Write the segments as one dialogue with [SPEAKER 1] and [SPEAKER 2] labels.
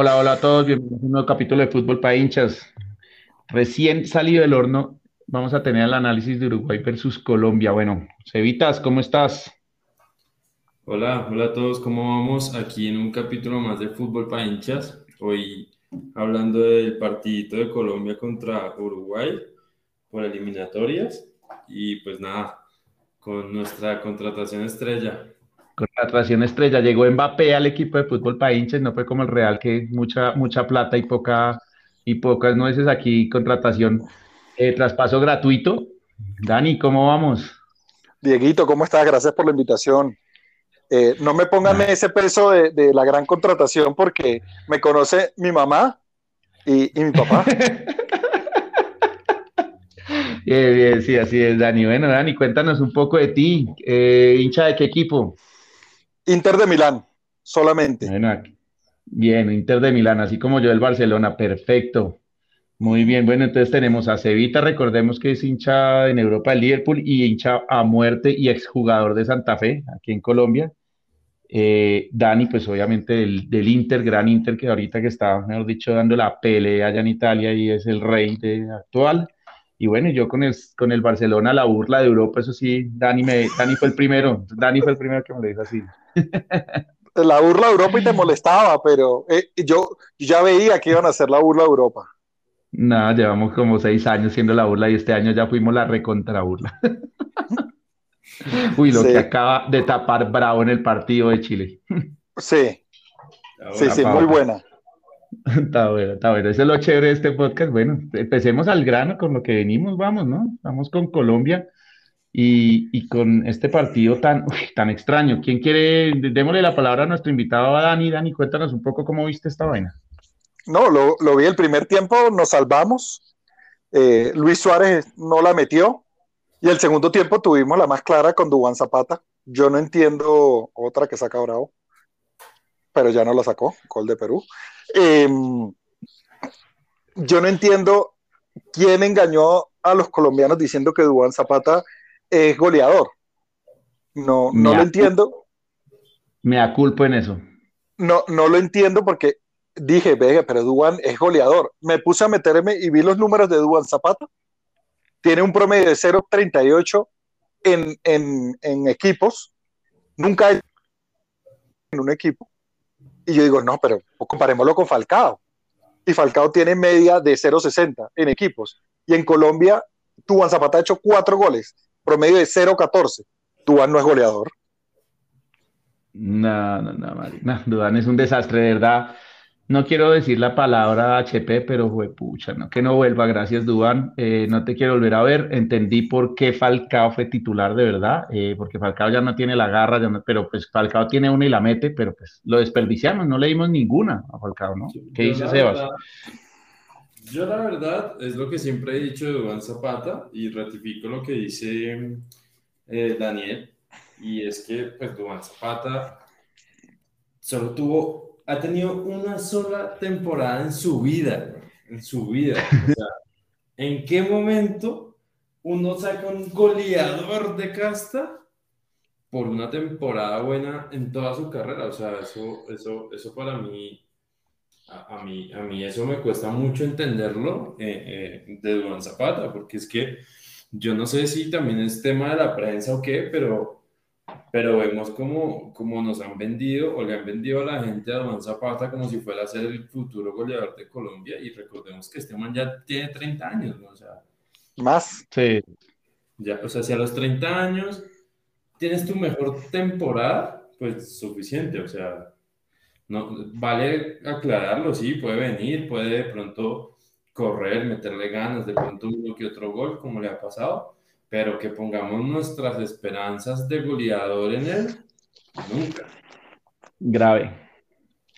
[SPEAKER 1] Hola, hola a todos, bienvenidos a un nuevo capítulo de Fútbol para hinchas. Recién salido del horno, vamos a tener el análisis de Uruguay versus Colombia. Bueno, Cevitas, ¿cómo estás?
[SPEAKER 2] Hola, hola a todos, ¿cómo vamos? Aquí en un capítulo más de Fútbol para hinchas. Hoy hablando del partidito de Colombia contra Uruguay por eliminatorias. Y pues nada, con nuestra contratación estrella.
[SPEAKER 1] Contratación estrella, llegó Mbappé al equipo de fútbol para hinchas, no fue como el Real que mucha, mucha plata y poca y pocas nueces aquí, contratación, eh, traspaso gratuito. Dani, ¿cómo vamos?
[SPEAKER 3] Dieguito, ¿cómo estás? Gracias por la invitación. Eh, no me pongan ese peso de, la gran contratación porque me conoce mi mamá y mi papá.
[SPEAKER 1] Bien, bien, sí, así es, Dani. Bueno, Dani, cuéntanos un poco de ti. Eh, ¿Hincha de qué equipo?
[SPEAKER 3] Inter de Milán, solamente.
[SPEAKER 1] Bueno, bien, Inter de Milán, así como yo del Barcelona, perfecto. Muy bien, bueno, entonces tenemos a Cevita, recordemos que es hincha en Europa del Liverpool y hincha a muerte y exjugador de Santa Fe, aquí en Colombia. Eh, Dani, pues obviamente del, del, Inter, gran Inter que ahorita que está, mejor dicho, dando la pelea allá en Italia y es el rey de, actual. Y bueno, yo con el, con el Barcelona, la burla de Europa, eso sí, Dani, me, Dani fue el primero, Dani fue el primero que me lo dijo así.
[SPEAKER 3] La burla de Europa y te molestaba, pero eh, yo, ya veía que iban a hacer la burla de Europa.
[SPEAKER 1] Nada, llevamos como seis años siendo la burla y este año ya fuimos la recontra burla. Uy, lo que acaba de tapar Bravo en el partido de Chile.
[SPEAKER 3] Sí, sí, sí, muy buena.
[SPEAKER 1] Está bueno, está bueno. Eso es lo chévere de este podcast. Bueno, empecemos al grano con lo que venimos, vamos, ¿no? Vamos con Colombia y, con este partido tan, tan extraño. ¿Quién quiere? Démosle la palabra a nuestro invitado, a Dani. Dani, cuéntanos un poco cómo viste esta vaina.
[SPEAKER 3] No, lo, vi el primer tiempo, nos salvamos. Eh, Luis Suárez no la metió. Y el segundo tiempo tuvimos la más clara con Dubán Zapata. Yo no entiendo otra que saca Bravo, pero ya no la sacó, gol de Perú. Em, yo no entiendo quién engañó a los colombianos diciendo que Dubán Zapata es goleador. No, no lo entiendo.
[SPEAKER 1] Me aculpo en eso.
[SPEAKER 3] No, no lo entiendo porque dije, venga, pero Dubán es goleador. Me puse a meterme y vi los números de Dubán Zapata. Tiene un promedio de 0.38 en, en, en equipos. Nunca en un equipo. Y yo digo, no, pero comparémoslo con Falcao. Y Falcao tiene media de 0.60 en equipos. Y en Colombia, Tuan Zapata ha hecho cuatro goles, promedio de 0.14. Tuan no es goleador.
[SPEAKER 1] No, no, no, no, Duan es un desastre, de verdad. No quiero decir la palabra HP, pero fue pucha, no, que no vuelva, gracias Duan, eh, no te quiero volver a ver, entendí por qué Falcao fue titular de verdad, eh, porque Falcao ya no tiene la garra, ya pero pues Falcao tiene una y la mete, pero pues lo desperdiciamos, no le dimos ninguna a Falcao, ¿no? ¿Qué dice Sebas?
[SPEAKER 2] yo la verdad es lo que siempre he dicho de Duan Zapata y ratifico lo que dice eh, Daniel, y es que pues Duan Zapata solo tuvo ha tenido una sola temporada en su vida, en su vida. O sea, ¿en qué momento uno saca un goleador de casta por una temporada buena en toda su carrera? O sea, eso, eso, eso para mí, a, mí, a mí eso me cuesta mucho entenderlo eh, eh, de Duan Zapata, porque es que yo no sé si también es tema de la prensa o qué, pero pero vemos como, como nos han vendido o le han vendido a la gente a Don Zapata como si fuera a ser el futuro goleador de Colombia y recordemos que este man ya tiene 30 años, ¿no? O sea,
[SPEAKER 3] más.
[SPEAKER 1] Sí.
[SPEAKER 2] Ya, o sea, si a los 30 años tienes tu mejor temporada, pues suficiente, o sea, no, vale aclararlo, sí, puede venir, puede de pronto correr, meterle ganas, de pronto uno que otro gol, como le ha pasado, pero que pongamos nuestras esperanzas de goleador en él, nunca.
[SPEAKER 1] Grave.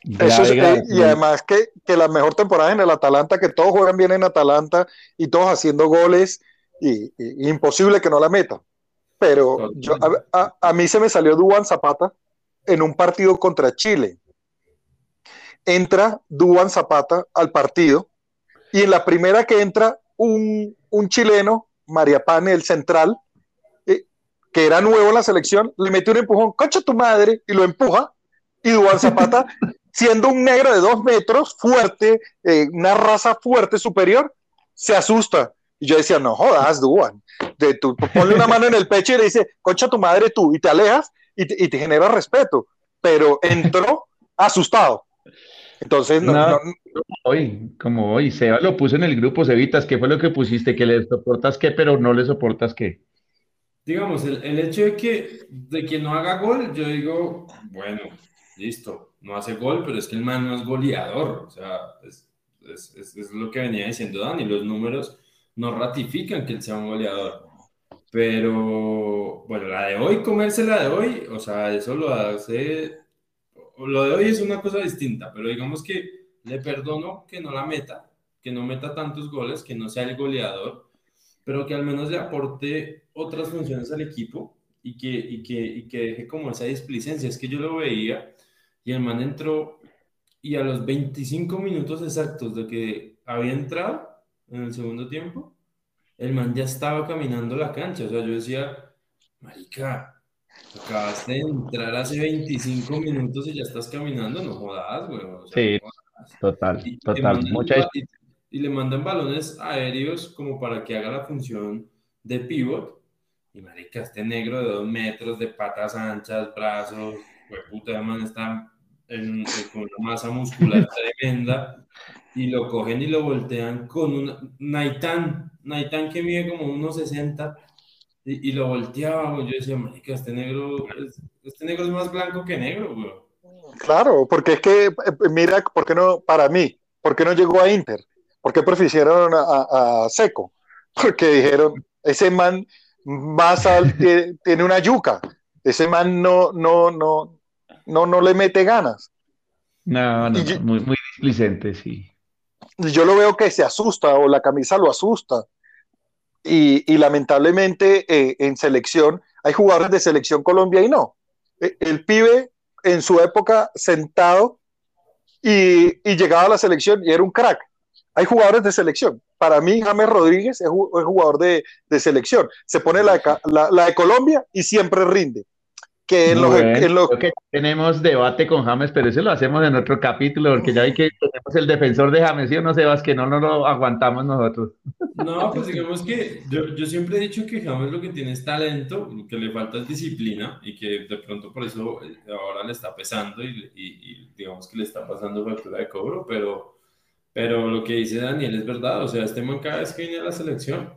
[SPEAKER 3] Eh, y además que, que, la mejor temporada en el Atalanta, que todos juegan bien en Atalanta y todos haciendo goles, y, imposible que no la meta. Pero yo, a, a, mí se me salió Duan Zapata en un partido contra Chile. Entra Duan Zapata al partido y en la primera que entra un, un chileno María Pane, el central, eh, que era nuevo en la selección, le mete un empujón, cocha tu madre, y lo empuja, y Duan Zapata siendo un negro de dos metros, fuerte, eh, una raza fuerte, superior, se asusta. Y yo decía, no jodas, Duan. De, tú, ponle una mano en el pecho y le dice, concha tu madre tú, y te alejas y te, y te genera respeto. Pero entró asustado. Entonces, no, no,
[SPEAKER 1] hoy, como hoy, Seba lo puso en el grupo, Sevitas, ¿qué fue lo que pusiste? Que le soportas qué, pero no le soportas qué.
[SPEAKER 2] Digamos, el, el hecho de que, de que no haga gol, yo digo, bueno, listo, no hace gol, pero es que el man no es goleador, o sea, es, es, es, lo que venía diciendo Dani, los números no ratifican que él sea un goleador. Pero, bueno, la de hoy, comerse la de hoy, o sea, eso lo hace, lo de hoy es una cosa distinta, pero digamos que le perdono que no la meta, que no meta tantos goles, que no sea el goleador, pero que al menos le aporte otras funciones al equipo y que, y que, y que deje como esa displicencia. Es que yo lo veía y el man entró y a los 25 minutos exactos de que había entrado en el segundo tiempo, el man ya estaba caminando la cancha. O sea, yo decía, marica, acabaste de entrar hace 25 minutos y ya estás caminando, no jodas, güey.
[SPEAKER 1] sí, total, total.
[SPEAKER 2] y, le mandan balones aéreos como para que haga la función de pivot. Y marica, este negro de dos metros, de patas anchas, brazos, pues puta, man está con una masa muscular tremenda y lo cogen y lo voltean con un Naitan, Naitan que mide como unos 60 y, y, lo volteaba, yo decía, marica, este negro, este negro es más blanco que negro, güey.
[SPEAKER 3] Claro, porque es que, eh, mira, ¿por qué no, para mí, por qué no llegó a Inter? ¿Por qué prefirieron a, a Seco? Porque dijeron, ese man más tiene una yuca, ese man no, no, no, no, no le mete ganas.
[SPEAKER 1] No, no, muy, muy displicente, sí.
[SPEAKER 3] Yo lo veo que se asusta o la camisa lo asusta. Y, lamentablemente eh, en selección hay jugadores de selección Colombia y no. E, el, pibe en su época sentado y, llegaba a la selección y era un crack. Hay jugadores de selección. Para mí, James Rodríguez es, jugador de, selección. Se pone la, la de Colombia y siempre rinde que en lo,
[SPEAKER 1] que tenemos debate con James, pero eso lo hacemos en otro capítulo, porque ya hay que tenemos el defensor de James, ¿sí o no, Sebas? Que no, no lo aguantamos nosotros.
[SPEAKER 2] No, pues digamos que yo, yo, siempre he dicho que James lo que tiene es talento, lo que le falta es disciplina, y que de pronto por eso eh, ahora le está pesando y, y, digamos que le está pasando factura de cobro, pero, pero lo que dice Daniel es verdad, o sea, este man cada vez que viene a la selección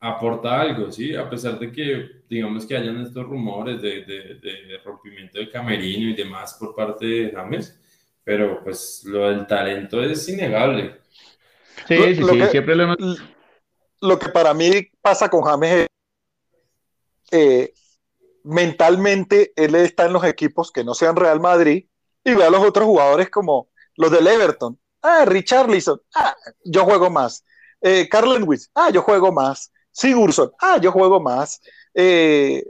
[SPEAKER 2] aporta algo, ¿sí? A pesar de que, digamos que hayan estos rumores de, de, rompimiento de camerino y demás por parte de James, pero pues lo del talento es innegable.
[SPEAKER 3] Sí, sí, sí, siempre lo Lo que para mí pasa con James es eh, mentalmente él está en los equipos que no sean Real Madrid y ve a los otros jugadores como los del Everton. Ah, Richarlison, ah, yo juego más. Eh, Carl Lewis, ah, yo juego más. Sigurdsson, ah, yo juego más. Eh,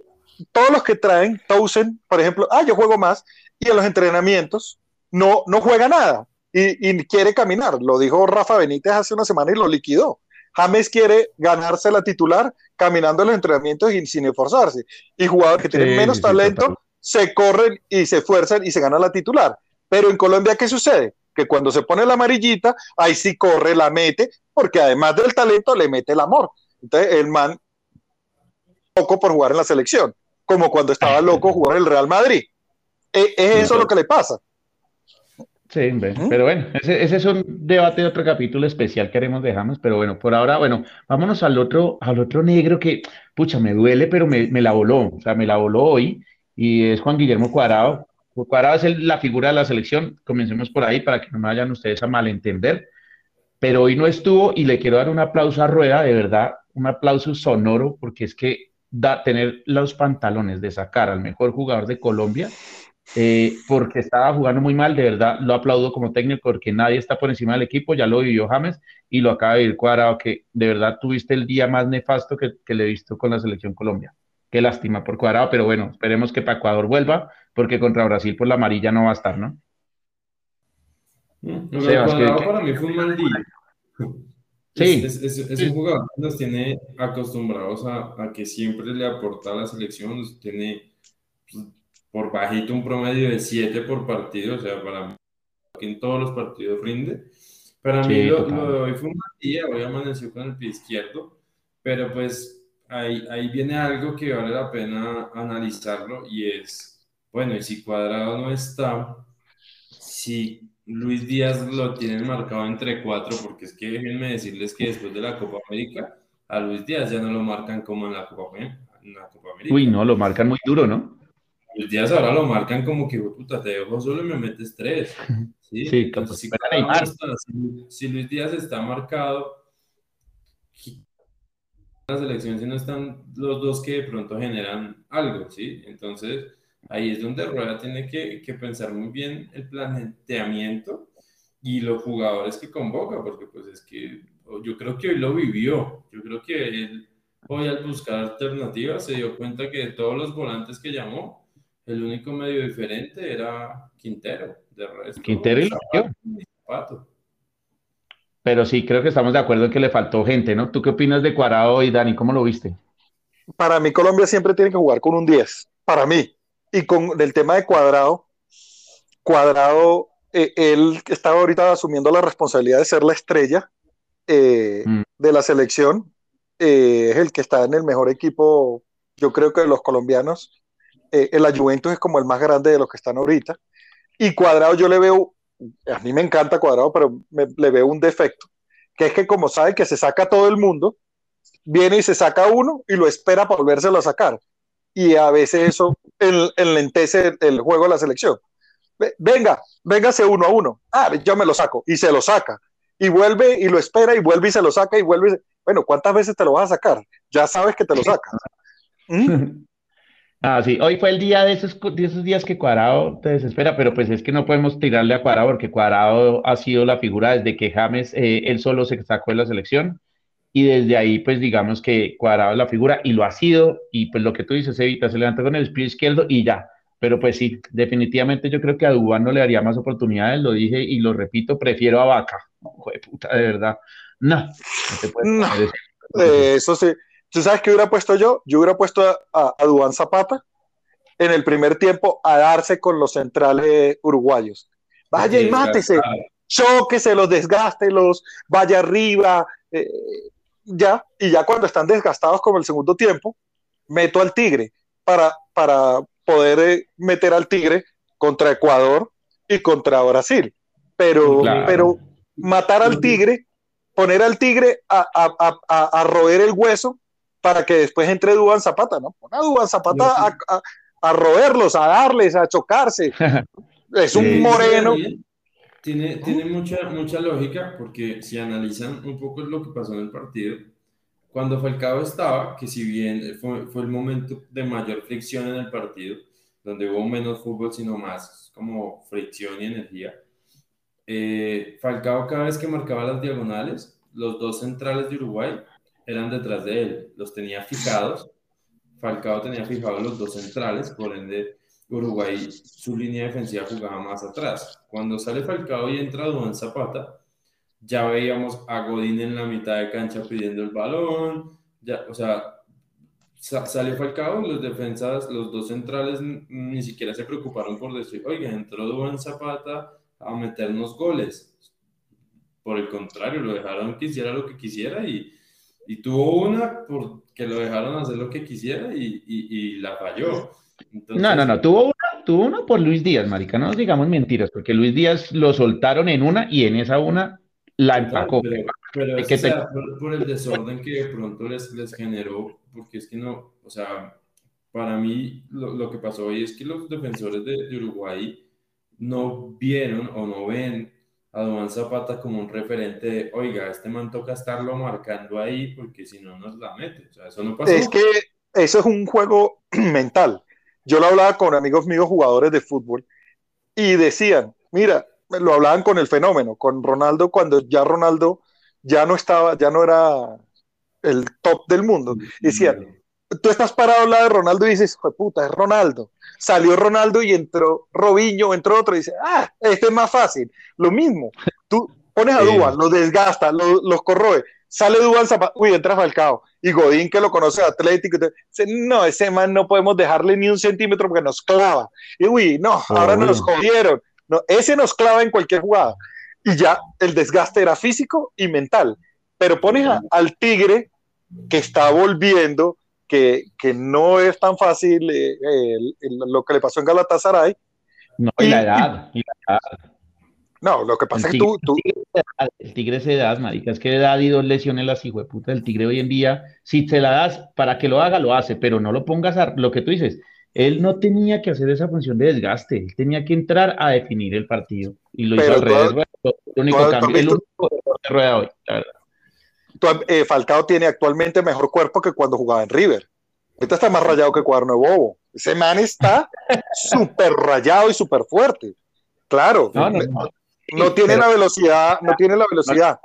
[SPEAKER 3] todos los que traen, Towson, por ejemplo, ah, yo juego más. Y en los entrenamientos no, no juega nada y, quiere caminar. Lo dijo Rafa Benítez hace una semana y lo liquidó. James quiere ganarse la titular caminando en los entrenamientos y sin esforzarse. Y jugadores que tienen menos talento se corren y se esfuerzan y se gana la titular. Pero en Colombia, ¿qué sucede? Que cuando se pone la amarillita, ahí sí corre, la mete, porque además del talento le mete el amor. Entonces, el man, loco por jugar en la selección, como cuando estaba loco jugar en el Real Madrid. E, es, eso lo que le pasa.
[SPEAKER 1] Sí, pero bueno, ese, es un debate de otro capítulo especial que haremos de James, pero bueno, por ahora, bueno, vámonos al otro, al otro negro que, pucha, me duele, pero me, la voló, o sea, me la voló hoy, y es Juan Guillermo Cuadrado. Cuadrado es la figura de la selección, comencemos por ahí para que no me vayan ustedes a malentender, pero hoy no estuvo y le quiero dar un aplauso a Rueda, de verdad, un aplauso sonoro porque es que da, tener los pantalones de sacar al mejor jugador de Colombia, eh, porque estaba jugando muy mal, de verdad lo aplaudo como técnico porque nadie está por encima del equipo, ya lo vivió James y lo acaba de ir cuadrado, que de verdad tuviste el día más nefasto que, le he visto con la selección Colombia. Qué lástima por cuadrado, pero bueno, esperemos que para Ecuador vuelva, porque contra Brasil por la amarilla no va a estar, ¿no?
[SPEAKER 2] Mm, para mí fue un mal día. Sí. Es, un jugador que nos tiene acostumbrados a, que siempre le aporta a la selección, nos tiene pues, por bajito un promedio de 7 por partido, o sea, para que en todos los partidos rinde. Para mí lo, de hoy fue un mal día, hoy amaneció con el pie izquierdo, pero pues ahí, ahí viene algo que vale la pena analizarlo y es, bueno, y si Cuadrado no está, si Luis Díaz lo tienen marcado entre cuatro, porque es que déjenme decirles que después de la Copa América, a Luis Díaz ya no lo marcan como en la Copa, en la Copa América.
[SPEAKER 1] Uy, no, lo marcan muy duro, ¿no?
[SPEAKER 2] Luis Díaz ahora lo marcan como que, puta, te dejo solo y me metes tres. Sí, sí si, si, Luis Díaz está marcado, la selección si no están los dos que de pronto generan algo, ¿sí? Entonces, ahí es donde Rueda tiene que, que pensar muy bien el planteamiento y los jugadores que convoca, porque pues es que yo creo que hoy lo vivió, yo creo que él hoy al buscar alternativas se dio cuenta que de todos los volantes que llamó, el único medio diferente era Quintero. De resto,
[SPEAKER 1] Quintero y zapato. Pero sí, creo que estamos de acuerdo en que le faltó gente, ¿no? ¿Tú qué opinas de Cuadrado y Dani? ¿Cómo lo viste?
[SPEAKER 3] Para mí, Colombia siempre tiene que jugar con un 10. Para mí. Y con el tema de Cuadrado, Cuadrado, eh, él estaba ahorita asumiendo la responsabilidad de ser la estrella eh, mm. de la selección. Eh, es el que está en el mejor equipo, yo creo que de los colombianos eh, el Juventus es como el más grande de los que están ahorita. Y Cuadrado yo le veo, a mí me encanta Cuadrado, pero le veo un defecto, que es que como sabe que se saca todo el mundo, viene y se saca uno y lo espera para volvérselo a sacar. Y a veces eso enlentece el juego de la selección. Venga, véngase uno a uno. Ah, yo me lo saco. Y se lo saca. Y vuelve y lo espera y vuelve y se lo saca y vuelve. Bueno, ¿cuántas veces te lo vas a sacar? Ya sabes que te lo sacas. ¿Mm?
[SPEAKER 1] Ah, sí, hoy fue el día de esos, esos días que Cuadrado te desespera, pero pues es que no podemos tirarle a Cuadrado porque Cuadrado ha sido la figura desde que James, eh, él solo se sacó de la selección y desde ahí pues digamos que Cuadrado la figura y lo ha sido y pues lo que tú dices, Evita, se levanta con el pie izquierdo y ya, pero pues sí, definitivamente yo creo que a Dubán no le daría más oportunidades, lo dije y lo repito, prefiero a Vaca, no, puta, de verdad, no, no
[SPEAKER 3] te puedes eso. Sí. ¿Tú sabes qué hubiera puesto yo? Yo hubiera puesto a, a, Dubán Zapata en el primer tiempo a darse con los centrales uruguayos. Vaya y mátese, choquese, los desgaste, los vaya arriba, eh, ya, y ya cuando están desgastados como el segundo tiempo, meto al Tigre para, para poder eh, meter al Tigre contra Ecuador y contra Brasil. Pero, pero matar al Tigre, poner al Tigre a, a, a roer el hueso para que después entre Duban Zapata, ¿no? Pon a Duban Zapata a, roerlos, a darles, a chocarse. es un moreno.
[SPEAKER 2] Tiene, tiene mucha, mucha lógica porque si analizan un poco lo que pasó en el partido, cuando Falcao estaba, que si bien fue, fue el momento de mayor fricción en el partido, donde hubo menos fútbol, sino más como fricción y energía, eh, Falcao cada vez que marcaba las diagonales, los dos centrales de Uruguay eran detrás de él, los tenía fijados. Falcao tenía fijados los dos centrales, por ende Uruguay su línea defensiva jugaba más atrás. Cuando sale Falcao y entra Duan Zapata, ya veíamos a Godín en la mitad de cancha pidiendo el balón, ya, o sea, salió Falcao, los defensas, los dos centrales ni siquiera se preocuparon por decir, oiga, entró Duan Zapata a meternos goles. Por el contrario, lo dejaron que hiciera lo que quisiera y, y tuvo una porque lo dejaron hacer lo que quisiera y, y, la falló.
[SPEAKER 1] No, no, no, tuvo una, tuvo una por Luis Díaz, marica, no digamos mentiras, porque Luis Díaz lo soltaron en una y en esa una la empacó.
[SPEAKER 2] Pero, es que sea, por, el desorden que de pronto les, les generó, porque es que no, o sea, para mí lo, lo que pasó hoy es que los defensores de, de Uruguay no vieron o no ven a Duan Zapata como un referente de, oiga, este man toca estarlo marcando ahí porque si no nos la mete. O sea, eso no pasa.
[SPEAKER 3] Es que eso es un juego mental. Yo lo hablaba con amigos míos jugadores de fútbol y decían, mira, lo hablaban con el fenómeno, con Ronaldo cuando ya Ronaldo ya no estaba, ya no era el top del mundo. Decían, tú estás parado al lado de Ronaldo y dices, puta, es Ronaldo salió Ronaldo y entró Robinho, entró otro y dice, ah, este es más fácil. Lo mismo, tú pones a Duban, lo desgasta, los corroe, sale Duban, uy, entra Falcao. Y Godín, que lo conoce Atlético, dice, no, ese man no podemos dejarle ni un centímetro porque nos clava. Y uy, no, ahora nos jodieron. no, ese nos clava en cualquier jugada. Y ya el desgaste era físico y mental. Pero pones al Tigre que está volviendo, que, que no es tan fácil eh, lo que le pasó en Galatasaray.
[SPEAKER 1] No, y, la edad, y la edad.
[SPEAKER 3] No, lo que pasa es que tú,
[SPEAKER 1] El tigre es edad, marica, es que edad y dos lesiones las puta. El tigre hoy en día, si te la das para que lo haga, lo hace, pero no lo pongas a lo que tú dices. Él no tenía que hacer esa función de desgaste, él tenía que entrar a definir el partido. Y lo hizo al revés, el único cambio, el único de rueda hoy, la
[SPEAKER 3] verdad. Eh, Falcao tiene actualmente mejor cuerpo que cuando jugaba en River. Ahorita está más rayado que Cuaderno de Bobo. Ese man está súper rayado y súper fuerte. Claro. No, no, no. No tiene la velocidad, no tiene la velocidad.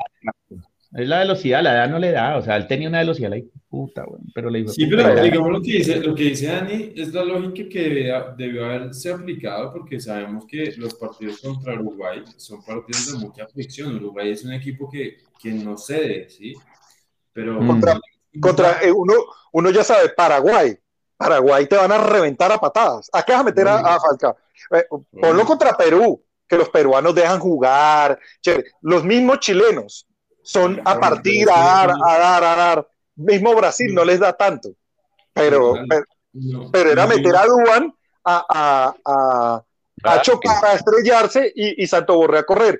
[SPEAKER 1] Es la velocidad, la edad no le da, o sea, él tenía una velocidad, la puta, pero le dijo.
[SPEAKER 2] Sí, pero digamos lo que, dice, lo que dice Dani es la lógica que debió haberse aplicado porque sabemos que los partidos contra Uruguay son partidos de mucha fricción. Uruguay es un equipo que, que no cede, ¿sí?
[SPEAKER 3] Pero. Contra, contra eh, uno, uno ya sabe, Paraguay. Paraguay te van a reventar a patadas. ¿A qué vas a meter a, a Falcao? Eh, ponlo contra Perú que los peruanos dejan jugar, los mismos chilenos son a partir, a dar, a dar, a dar. Mismo Brasil no les da tanto, pero, pero, era meter a Duan a, a, a, chocar, a estrellarse y, y Santo Borré a correr.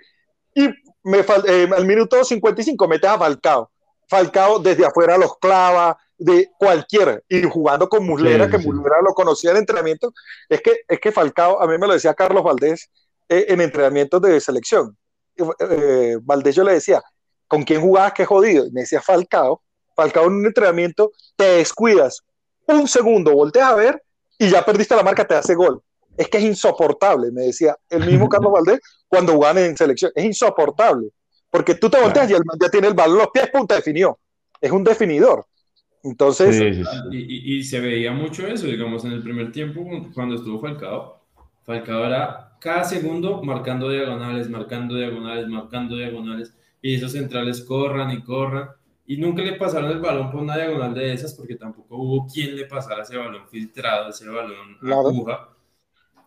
[SPEAKER 3] Y me eh, al minuto 55 metes a Falcao. Falcao desde afuera los clava, de cualquiera, y jugando con Muslera, que Muslera lo conocía en entrenamiento. Es que, es que Falcao, a mí me lo decía Carlos Valdés, eh, en entrenamientos de selección. Eh, Valdés yo le decía, ¿con quién jugabas? Qué jodido. Y me decía Falcao. Falcao en un entrenamiento, te descuidas un segundo, volteas a ver y ya perdiste la marca, te hace gol. Es que es insoportable, me decía el mismo Carlos Valdés cuando jugaban en selección. Es insoportable. Porque tú te volteas y el ya tiene el balón los pies, punta, definió. Es un definidor. Entonces.
[SPEAKER 2] Y, y, se veía mucho eso, digamos, en el primer tiempo, cuando estuvo Falcao. Falcao era cada segundo marcando diagonales, marcando diagonales, marcando diagonales, y esos centrales corran y corran, y nunca le pasaron el balón por una diagonal de esas, porque tampoco hubo quien le pasara ese balón filtrado, ese balón aguja,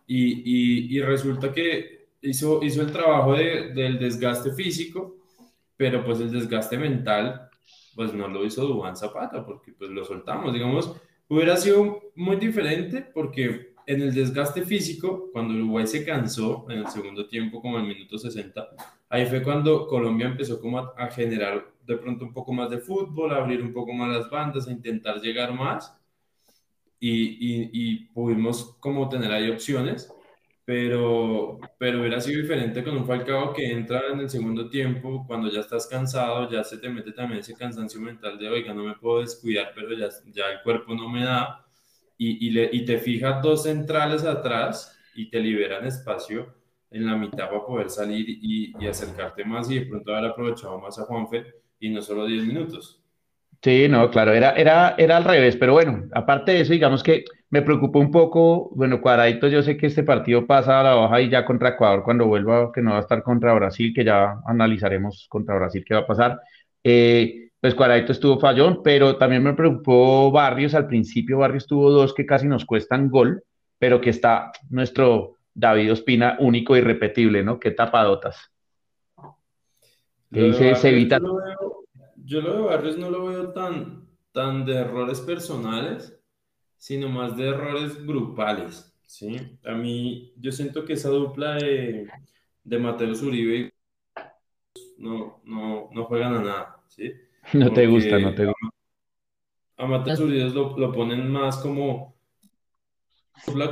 [SPEAKER 2] y, y, resulta que hizo, hizo el trabajo de, del desgaste físico, pero pues el desgaste mental, pues no lo hizo Dubán Zapata, porque pues lo soltamos, digamos, hubiera sido muy diferente porque en el desgaste físico, cuando Uruguay se cansó en el segundo tiempo, como en el minuto 60, ahí fue cuando Colombia empezó como a, generar de pronto un poco más de fútbol, a abrir un poco más las bandas, a intentar llegar más. Y, y, pudimos como tener ahí opciones, pero, pero hubiera sido diferente con un Falcao que entra en el segundo tiempo, cuando ya estás cansado, ya se te mete también ese cansancio mental de, oiga, no me puedo descuidar, pero ya, ya el cuerpo no me da y, y, le, y, te fijas dos centrales atrás y te liberan espacio en la mitad para poder salir y, y acercarte más y de pronto haber aprovechado más a Juanfe y no solo 10 minutos.
[SPEAKER 1] Sí, no, claro, era, era, era al revés, pero bueno, aparte de eso, digamos que me preocupó un poco, bueno, Cuadradito, yo sé que este partido pasa a la baja y ya contra Ecuador cuando vuelva, que no va a estar contra Brasil, que ya analizaremos contra Brasil qué va a pasar. Eh, pues Cuadradito estuvo fallón, pero también me preocupó Barrios. Al principio Barrios tuvo dos que casi nos cuestan gol, pero que está nuestro David Ospina único y repetible, ¿no? Qué tapadotas.
[SPEAKER 2] dice Yo lo, veo, yo lo de Barrios no lo veo tan, tan de errores personales, sino más de errores grupales, ¿sí? A mí, yo siento que esa dupla de, de Mateo Uribe no, no, no juegan a nada, ¿sí?
[SPEAKER 1] No te gusta, no te gusta.
[SPEAKER 2] A Mateus Uribe lo, lo, ponen más como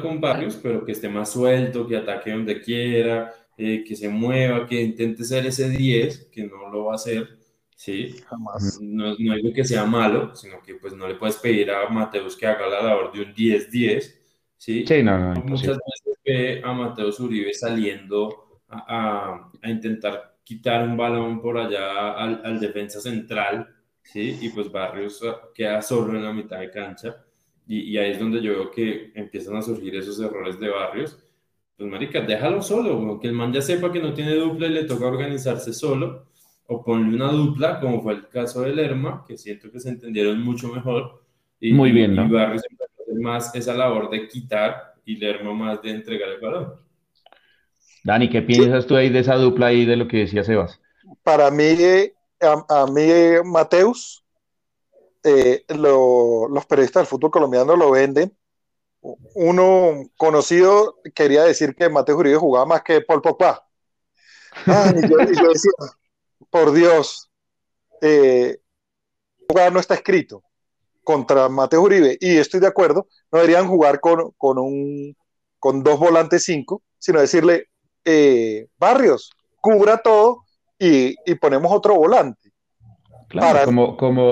[SPEAKER 2] con Barrios, pero que esté más suelto, que ataque donde quiera, eh, que se mueva, que intente ser ese 10, que no lo va a hacer, ¿sí? Jamás. No, no digo que sea malo, sino que pues no le puedes pedir a Mateus que haga la labor de un 10-10, ¿sí?
[SPEAKER 1] Sí, no, no.
[SPEAKER 2] Muchas veces ve a Mateus Uribe saliendo a, a, a intentar quitar un balón por allá al, al, defensa central, ¿sí? Y pues Barrios queda solo en la mitad de cancha. Y, y, ahí es donde yo veo que empiezan a surgir esos errores de Barrios. Pues, marica, déjalo solo, que el man ya sepa que no tiene dupla y le toca organizarse solo. O ponle una dupla, como fue el caso de Lerma, que siento que se entendieron mucho mejor. Y,
[SPEAKER 1] Muy bien, ¿no?
[SPEAKER 2] Y Barrios más esa labor de quitar y Lerma más de entregar el balón.
[SPEAKER 1] Dani, ¿qué piensas tú ahí de esa dupla y de lo que decía Sebas?
[SPEAKER 3] Para mí, a, mí, Mateus, eh, los periodistas del fútbol colombiano lo venden. Uno conocido quería decir que Mateus Uribe jugaba más que Paul Pogba. yo, decía, por Dios, eh, no está escrito contra Mateo Uribe, y estoy de acuerdo, no deberían jugar con, con, un, con dos volantes cinco, sino decirle, eh, Barrios, cubra todo y, y, ponemos otro volante.
[SPEAKER 1] Claro, como, como,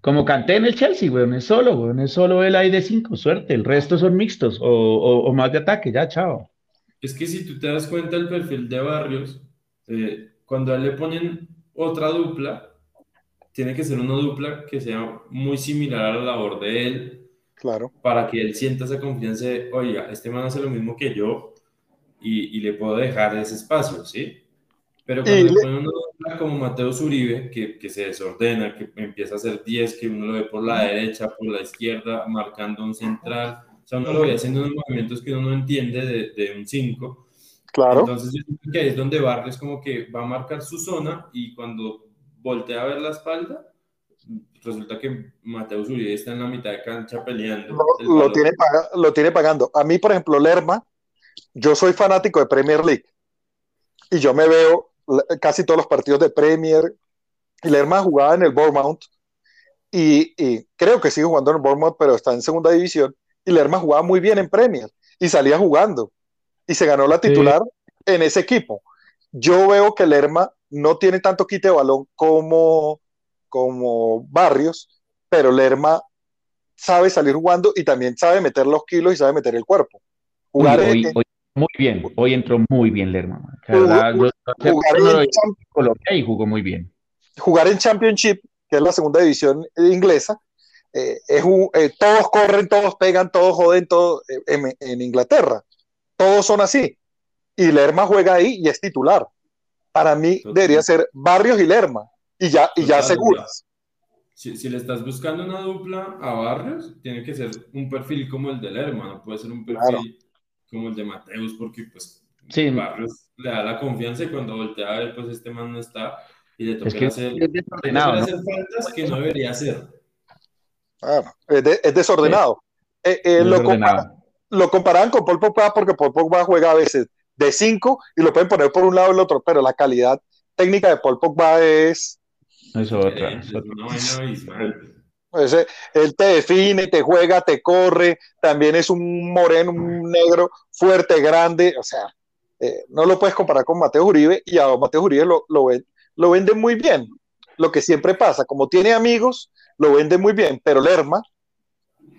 [SPEAKER 1] como canté en el Chelsea, weón, es solo, weón, es solo él ahí de cinco, suerte, el resto son mixtos o, o, más de ataque, ya, chao.
[SPEAKER 2] Es que si tú te das cuenta el perfil de Barrios, eh, cuando a él le ponen otra dupla, tiene que ser una dupla que sea muy similar a la labor de él.
[SPEAKER 3] Claro.
[SPEAKER 2] Para que él sienta esa confianza de, oiga, este man hace lo mismo que yo y, y le puedo dejar ese espacio, ¿sí? Pero cuando una dupla como Mateo Zuribe, que, que, se desordena, que empieza a hacer 10, que uno lo ve por la derecha, por la izquierda, marcando un central, o sea, uno lo ve haciendo unos movimientos que uno no entiende de, de un 5.
[SPEAKER 3] Claro.
[SPEAKER 2] Entonces, yo creo que ahí es donde Barrios como que va a marcar su zona y cuando voltea a ver la espalda, resulta que Mateo Uribe está en la mitad de cancha peleando.
[SPEAKER 3] Lo, tiene lo tiene pagando. A mí, por ejemplo, Lerma, yo soy fanático de Premier League y yo me veo casi todos los partidos de Premier. Y Lerma jugaba en el Bournemouth y, y, creo que sigue jugando en el Bournemouth, pero está en segunda división. Y Lerma jugaba muy bien en Premier y salía jugando y se ganó la titular en ese equipo. Yo veo que Lerma no tiene tanto quite de balón como, como Barrios, pero Lerma sabe salir jugando y también sabe meter los kilos y sabe meter el cuerpo.
[SPEAKER 1] Jugar muy bien, hoy entró muy bien Lerma.
[SPEAKER 3] jugar,
[SPEAKER 1] y jugó muy bien.
[SPEAKER 3] Jugar en Championship, que es la segunda división inglesa, eh, es eh, todos corren, todos pegan, todos joden, todos eh, en, en, Inglaterra. Todos son así. Y Lerma juega ahí y es titular. Para mí debería ser Barrios y Lerma. Y ya, y ya aseguras.
[SPEAKER 2] Si, si, le estás buscando una dupla a Barrios, tiene que ser un perfil como el de Lerma, no puede ser un perfil como el de Mateus, porque pues
[SPEAKER 1] sí.
[SPEAKER 2] Barrios le da la confianza y cuando voltea a ver, pues este man no está y le toca
[SPEAKER 1] es que
[SPEAKER 2] hacer,
[SPEAKER 1] es desordenado,
[SPEAKER 2] hacer faltas que no debería hacer.
[SPEAKER 3] Claro, es, de, es desordenado. Sí. Eh, eh, lo, compara, lo comparan con Paul Pogba porque Paul Pogba juega a veces de 5 y lo pueden poner por un lado o el otro, pero la calidad técnica de Paul Pogba es...
[SPEAKER 1] Es otra.
[SPEAKER 2] Es otra.
[SPEAKER 3] Pues, él te define, te juega, te corre, también es un moreno, un negro fuerte, grande, o sea, eh, no lo puedes comparar con Mateo Uribe y a Mateo Uribe lo, lo, muy bien. Lo que siempre pasa, como tiene amigos, lo vende muy bien, pero Lerma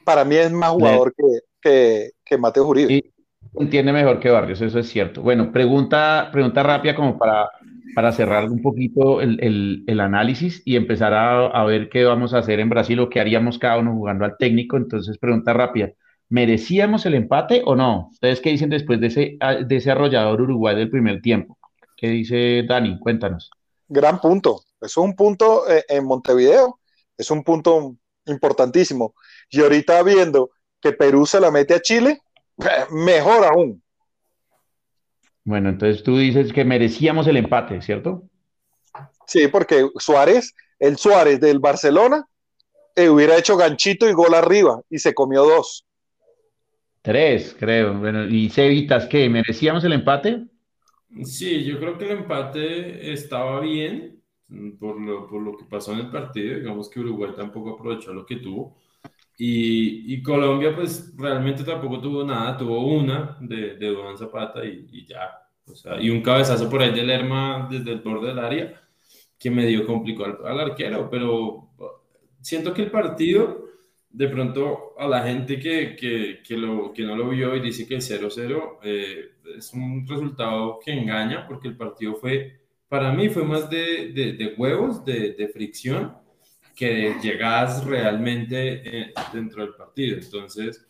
[SPEAKER 3] para mí es más jugador que, que, que Mateo Uribe.
[SPEAKER 1] Y, entiende mejor que Barrios, eso es cierto. Bueno, pregunta, pregunta rápida como para, para cerrar un poquito el, el, análisis y empezar a, a, ver qué vamos a hacer en Brasil o qué haríamos cada uno jugando al técnico. Entonces, pregunta rápida. ¿Merecíamos el empate o no? ¿Ustedes qué dicen después de ese, de ese arrollador Uruguay del primer tiempo? ¿Qué dice Dani? Cuéntanos.
[SPEAKER 3] Gran punto. Es un punto eh, en Montevideo. Es un punto importantísimo. Y ahorita viendo que Perú se la mete a Chile, mejor aún.
[SPEAKER 1] Bueno, entonces tú dices que merecíamos el empate, ¿cierto?
[SPEAKER 3] Sí, porque Suárez, el Suárez del Barcelona, eh, hubiera hecho ganchito y gol arriba y se comió dos.
[SPEAKER 1] Tres, creo. Bueno, ¿y Cevitas qué? ¿Merecíamos el empate?
[SPEAKER 2] Sí, yo creo que el empate estaba bien por lo, por lo que pasó en el partido. Digamos que Uruguay tampoco aprovechó lo que tuvo. Y, y, Colombia, pues realmente tampoco tuvo nada, tuvo una de, de Duan Zapata y, y, ya. O sea, y un cabezazo por ahí de Lerma desde el borde del área que medio complicó al, al, arquero, pero siento que el partido, de pronto a la gente que, que, que, lo, que no lo vio y dice que el 0-0 eh, es un resultado que engaña, porque el partido fue, para mí fue más de, de, de huevos, de, de fricción que llegadas realmente eh, dentro del partido. Entonces,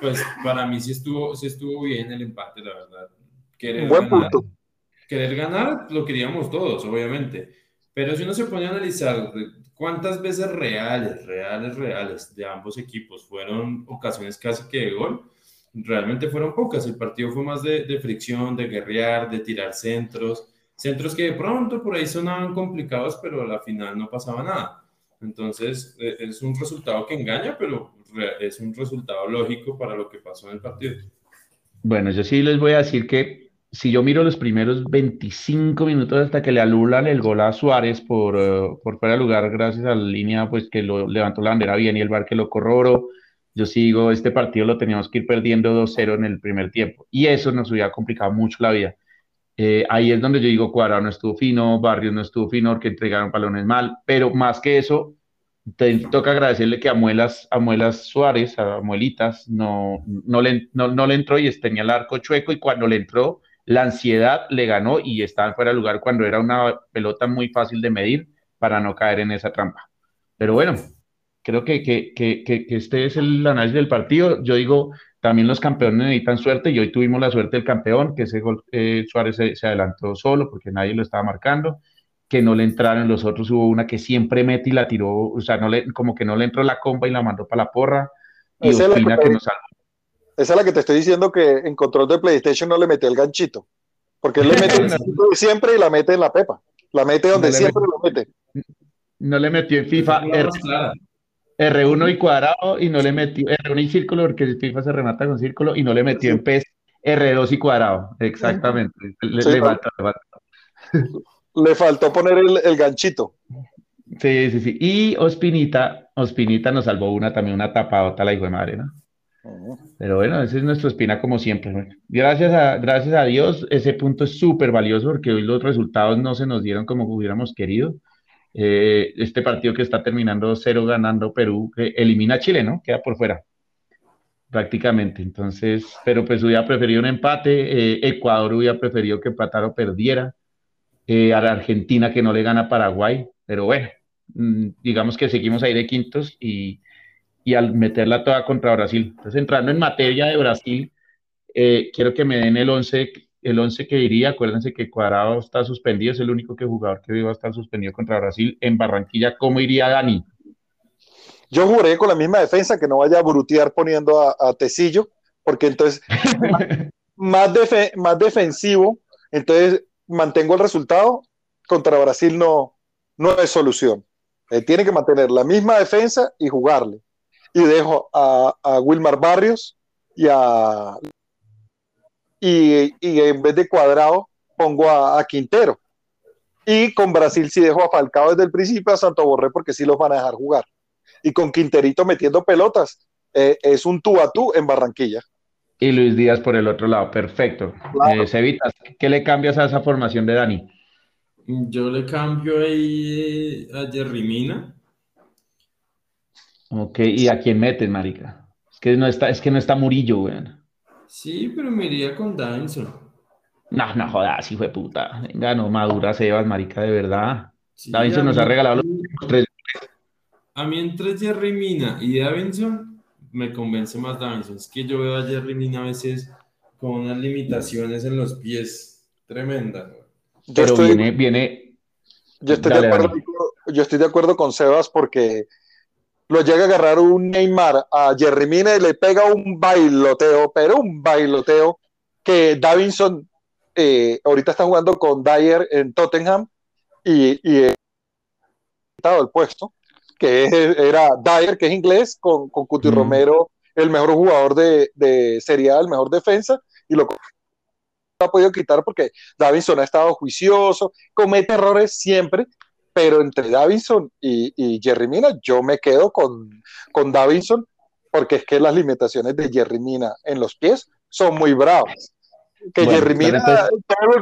[SPEAKER 2] pues para mí sí estuvo, sí estuvo bien el empate, la verdad.
[SPEAKER 3] Querer Buen
[SPEAKER 2] ganar,
[SPEAKER 3] punto.
[SPEAKER 2] Querer ganar lo queríamos todos, obviamente. Pero si uno se pone a analizar cuántas veces reales, reales, reales de ambos equipos fueron ocasiones casi que de gol, realmente fueron pocas. El partido fue más de, de fricción, de guerrear, de tirar centros, centros que de pronto por ahí sonaban complicados, pero a la final no pasaba nada. Entonces, e, es un resultado que engaña, pero es un resultado lógico para lo que pasó en el partido.
[SPEAKER 1] Bueno, yo sí les voy a decir que si yo miro los primeros 25 minutos hasta que le alulan el gol a Suárez por, uh, por fuera de lugar, gracias a la línea pues que levantó la bandera bien y el bar que lo corroboró, yo sigo, este partido lo teníamos que ir perdiendo 2-0 en el primer tiempo y eso nos hubiera complicado mucho la vida. Eh, ahí es donde yo digo, Cuadrado no estuvo fino, Barrios no estuvo fino, porque entregaron balones mal, pero más que eso, te toca agradecerle que a Muelas, a Muelas Suárez, a Muelitas, no, no, le, no, no le entró y tenía el arco chueco y cuando le entró, la ansiedad le ganó y estaba fuera de lugar cuando era una pelota muy fácil de medir para no caer en esa trampa. Pero bueno, creo que, que, que, que este es el análisis del partido. Yo digo, también los campeones necesitan suerte y hoy tuvimos la suerte del campeón, que ese gol eh, Suárez se, adelantó solo porque nadie lo estaba marcando, que no le entraron los otros, hubo una que siempre mete y la tiró, o sea, no le, como que no le entró la comba y la mandó para la porra. Y
[SPEAKER 3] esa, es la que, nos esa es la que te estoy diciendo que en control de PlayStation no le metió el ganchito, porque él le mete el siempre y la mete en la pepa, la mete donde siempre lo mete.
[SPEAKER 1] No le metió en FIFA. R1 y cuadrado y no le metió R1 y círculo porque FIFA se remata con círculo y no le metió en PES R2 y cuadrado. Exactamente. Le, le, faltó,
[SPEAKER 3] le, faltó, poner el, ganchito.
[SPEAKER 1] Sí, sí, sí. Y Ospinita, Ospinita nos salvó una también, una tapadota, la hijo de madre, ¿no? Pero bueno, ese es nuestro espina como siempre. Gracias a, gracias a Dios, ese punto es súper valioso porque hoy los resultados no se nos dieron como hubiéramos querido. Eh, este partido que está terminando cero ganando Perú, elimina a Chile, ¿no? Queda por fuera, prácticamente. Entonces, pero pues hubiera preferido un empate, eh, Ecuador hubiera preferido que empatara perdiera, eh, a la Argentina que no le gana a Paraguay, pero bueno, mm, digamos que seguimos ahí de quintos y, y al meterla toda contra Brasil. Entonces, entrando en materia de Brasil, quiero que me den el 11 el 11 que iría, acuérdense que Cuadrado está suspendido, es el único que jugador que va a estar suspendido contra Brasil en Barranquilla. ¿Cómo iría Dani?
[SPEAKER 3] Yo juré con la misma defensa que no vaya a brutear poniendo a, a Tecillo, porque entonces más, más defensivo, entonces mantengo el resultado, contra Brasil no, no es solución. Eh, tiene que mantener la misma defensa y jugarle. Y dejo a, a Wilmar Barrios y a y, en vez de Cuadrado pongo a, Quintero. Y con Brasil sí dejo a Falcao desde el principio, a Santo Borré porque sí los van a dejar jugar. Y con Quinterito metiendo pelotas, eh, es un tú a tú en Barranquilla.
[SPEAKER 1] Y Luis Díaz por el otro lado, perfecto. Claro. Eh, ¿qué le cambias a esa formación de Dani?
[SPEAKER 2] Yo le cambio ahí a Jerry Mina.
[SPEAKER 1] Ok, ¿y a quién metes, marica? Es que no está, es que no está Murillo, weón.
[SPEAKER 2] Sí, pero me iría con Davinson.
[SPEAKER 1] No, no jodas, hijo de puta. Venga, no madura Sebas, marica, de verdad. Davinson nos ha regalado los tres.
[SPEAKER 2] A mí entre Jerry Mina y Davinson me convence más Davinson. Es que yo veo a Jerry Mina a veces con unas limitaciones en los pies tremendas.
[SPEAKER 1] Pero viene, viene.
[SPEAKER 3] Yo estoy, de acuerdo, yo estoy de acuerdo con Sebas porque lo llega a agarrar un Neymar a Jerry Mina y le pega un bailoteo, pero un bailoteo que Davinson eh, ahorita está jugando con Dyer en Tottenham y, y el puesto, que era Dyer, que es inglés, con, con Cuti Romero, el mejor jugador de, de Serie A, el mejor defensa, y lo ha podido quitar porque Davinson ha estado juicioso, comete errores siempre, pero entre Davinson y, Jerry Mina, yo me quedo con, con Davinson, porque es que las limitaciones de Jerry Mina en los pies son muy bravas. Que Jerry Mina,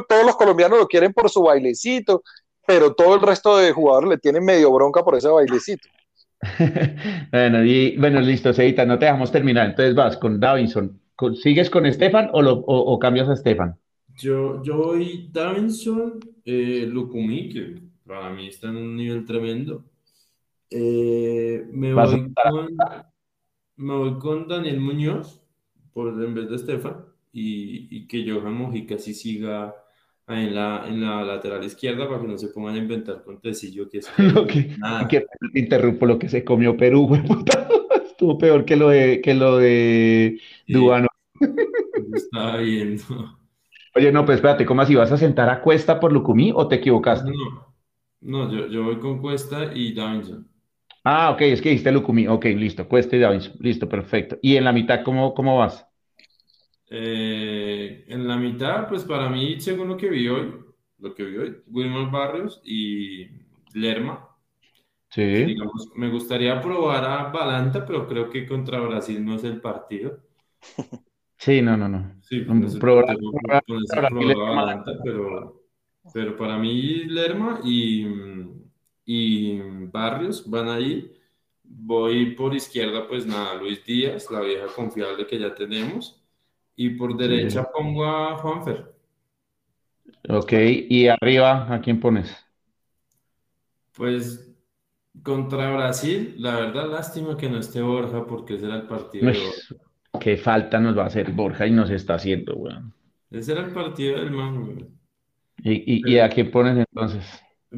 [SPEAKER 3] todos, los colombianos lo quieren por su bailecito, pero todo el resto de jugadores le tienen medio bronca por ese bailecito.
[SPEAKER 1] bueno, y bueno, listo, Seita, no te dejamos terminar. Entonces vas con Davinson. ¿Sigues con Estefan o, lo, o, cambias a Estefan?
[SPEAKER 2] Yo, yo voy Davinson, eh, Lukumi, que para mí está en un nivel tremendo. Eh, me, voy con, me voy con Daniel Muñoz por, en vez de Estefan y, y que Johan Mojica sí siga en la, en la lateral izquierda para que no se pongan a inventar con Tecillo que es
[SPEAKER 1] lo que, que interrumpo lo que se comió Perú, Estuvo peor que lo de, que lo de Dubano.
[SPEAKER 2] Estaba viendo.
[SPEAKER 1] Oye, no, pues espérate, ¿cómo así? ¿Vas a sentar a Cuesta por Lucumí o te equivocaste?
[SPEAKER 2] No, no yo, yo voy con Cuesta y Davinson.
[SPEAKER 1] Ah, ok, es que dijiste Lucumí. Ok, listo, Cuesta y Davinson. Listo, perfecto. ¿Y en la mitad cómo, cómo vas?
[SPEAKER 2] Eh, en la mitad, pues para mí, según lo que vi hoy, lo que vi hoy, Wilmar Barrios y Lerma.
[SPEAKER 1] Sí.
[SPEAKER 2] Digamos, me gustaría probar a Balanta, pero creo que contra Brasil no es el partido.
[SPEAKER 1] Sí, no, no, no.
[SPEAKER 2] Sí,
[SPEAKER 1] Un
[SPEAKER 2] pues,
[SPEAKER 1] probar- probar- probar-
[SPEAKER 2] probar a. Balanta, pero, pero para mí Lerma y, y Barrios van ahí. Voy por izquierda, pues nada, Luis Díaz, la vieja confiable que ya tenemos. Y por derecha pongo a Juanfer.
[SPEAKER 1] Ok, y arriba, ¿a quién pones?
[SPEAKER 2] Pues contra Brasil, la verdad, lástima que no esté Borja porque ese era el partido de
[SPEAKER 1] Uy,
[SPEAKER 2] Borja.
[SPEAKER 1] qué falta nos va a hacer Borja y nos está haciendo, weón.
[SPEAKER 2] Ese era el partido del man, güey.
[SPEAKER 1] ¿Y, y, y a quién pones entonces?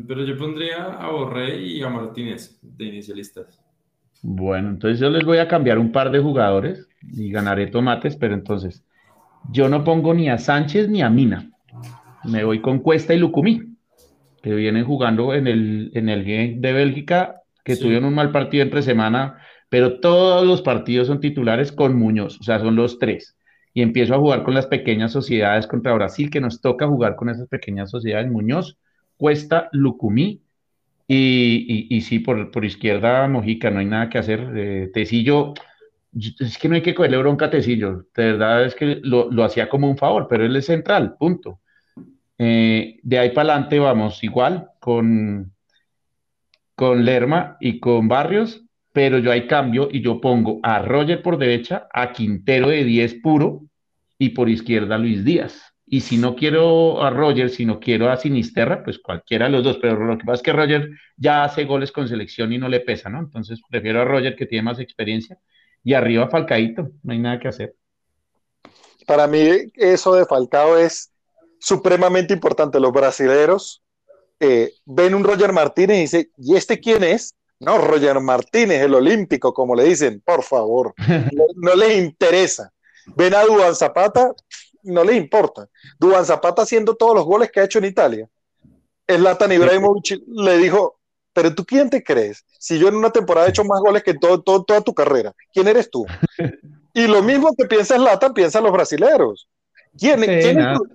[SPEAKER 2] Pero yo pondría a Borré y a Martínez de inicialistas.
[SPEAKER 1] Bueno, entonces yo les voy a cambiar un par de jugadores y ganaré tomates, pero entonces yo no pongo ni a Sánchez ni a Mina. Me voy con Cuesta y Lucumí, que vienen jugando en el, en el de Bélgica, que
[SPEAKER 2] Sí.
[SPEAKER 1] tuvieron un mal partido entre semana, pero todos los partidos son titulares con Muñoz, o sea, son los tres. Y empiezo a jugar con las pequeñas sociedades contra Brasil, que nos toca jugar con esas pequeñas sociedades. Muñoz, Cuesta, Lucumí y, y, y sí, por, por izquierda, Mojica, no hay nada que hacer. Eh, Tecillo, es que no hay que cogerle bronca a Tecillo. De verdad es que lo, lo hacía como un favor, pero él es central, punto. Eh, de ahí para adelante vamos igual con, con Lerma y con Barrios, pero yo ahí cambio y yo pongo a Roger por derecha, a Quintero de 10 puro y por izquierda Luis Díaz. Y si no quiero a Roger, si no quiero a Sinisterra, pues cualquiera de los dos, pero lo que pasa es que Roger ya hace goles con selección y no le pesa, ¿no? Entonces prefiero a Roger que tiene más experiencia y arriba Falcaito, no hay nada que hacer.
[SPEAKER 3] Para mí eso de Falcao es supremamente importante. Los brasileros eh, ven un Roger Martínez y dicen, ¿y este quién es? No, Roger Martínez, el olímpico, como le dicen, por favor. No, no les interesa. Ven a Duan Zapata, no les importa. Duan Zapata haciendo todos los goles que ha hecho en Italia. Zlatan Ibrahimovic le dijo, pero tú quién te crees? Si yo en una temporada he hecho más goles que todo, todo, toda tu carrera, ¿quién eres tú? Y lo mismo que piensa Zlatan, piensan los brasileros. ¿Quién,
[SPEAKER 1] Sí,
[SPEAKER 3] ¿quién, es, tu-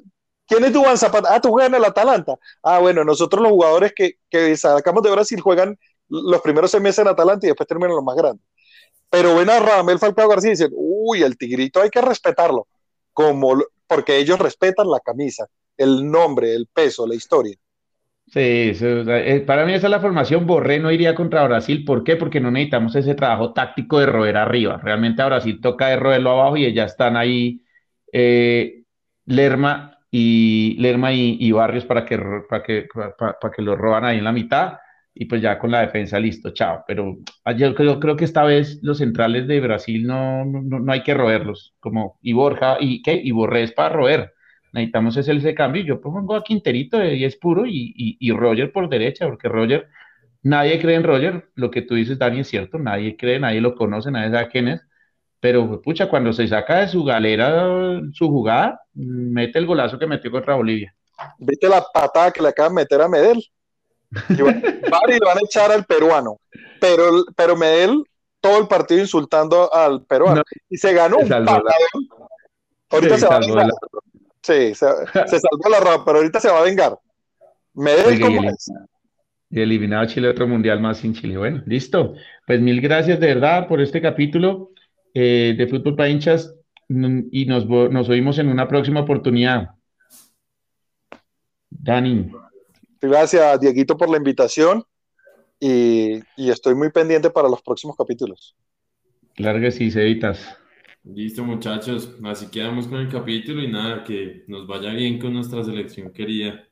[SPEAKER 3] quién es Duván Zapata? Ah, tú juegas en el Atalanta. Ah, bueno, nosotros los jugadores que, que sacamos de Brasil juegan los primeros seis meses en Atalanta y después terminan los más grandes. Pero ven a Ramel Falcao García y dicen, uy, el tigrito hay que respetarlo, como, porque ellos respetan la camisa, el nombre, el peso, la historia.
[SPEAKER 1] Sí, eh, para mí esa es la formación. Borré no iría contra Brasil. ¿Por qué? Porque no necesitamos ese trabajo táctico de roer arriba. Realmente a Brasil toca de roerlo abajo y ya están ahí eh, Lerma y Lerma y, Barrios para que, para que, para que lo roban ahí en la mitad y pues ya con la defensa listo, chao. Pero ah, yo creo, que esta vez los centrales de Brasil no, no, no- hay que roerlos, como y Borja y qué, y Borré es para roer. Necesitamos ese, ese cambio. Yo pongo a Quinterito de 10 puro y, y, y Roger por derecha, porque Roger, nadie cree en Roger. Lo que tú dices, Dani, es cierto. Nadie cree, nadie lo conoce, nadie sabe quién es. Pero, pucha, cuando se saca de su galera su jugada, mete el golazo que metió contra Bolivia.
[SPEAKER 3] ¿Viste la patada que le acaban de meter a Medel? Y van, van y lo van a echar al peruano. Pero, pero Medel, todo el partido insultando al peruano.
[SPEAKER 1] No,
[SPEAKER 3] y se ganó
[SPEAKER 1] se
[SPEAKER 3] un
[SPEAKER 1] la-
[SPEAKER 3] patadón. Ahorita
[SPEAKER 1] Sí,
[SPEAKER 3] se va a vengar.
[SPEAKER 1] la-
[SPEAKER 3] Sí, se, se salvó la ropa, pero ahorita se va a vengar. Medel, ¿cómo es?
[SPEAKER 1] Y eliminado Chile otro mundial más sin Chile. Bueno, listo. Pues mil gracias de verdad por este capítulo eh, de Fútbol para hinchas mm, y nos, nos oímos en una próxima oportunidad. Dani,
[SPEAKER 3] Gracias, Dieguito, por la invitación. Y, y estoy muy pendiente para los próximos capítulos.
[SPEAKER 1] claro que sí, Cevitas.
[SPEAKER 2] Listo, muchachos. Así quedamos con el capítulo y nada, que nos vaya bien con nuestra selección querida.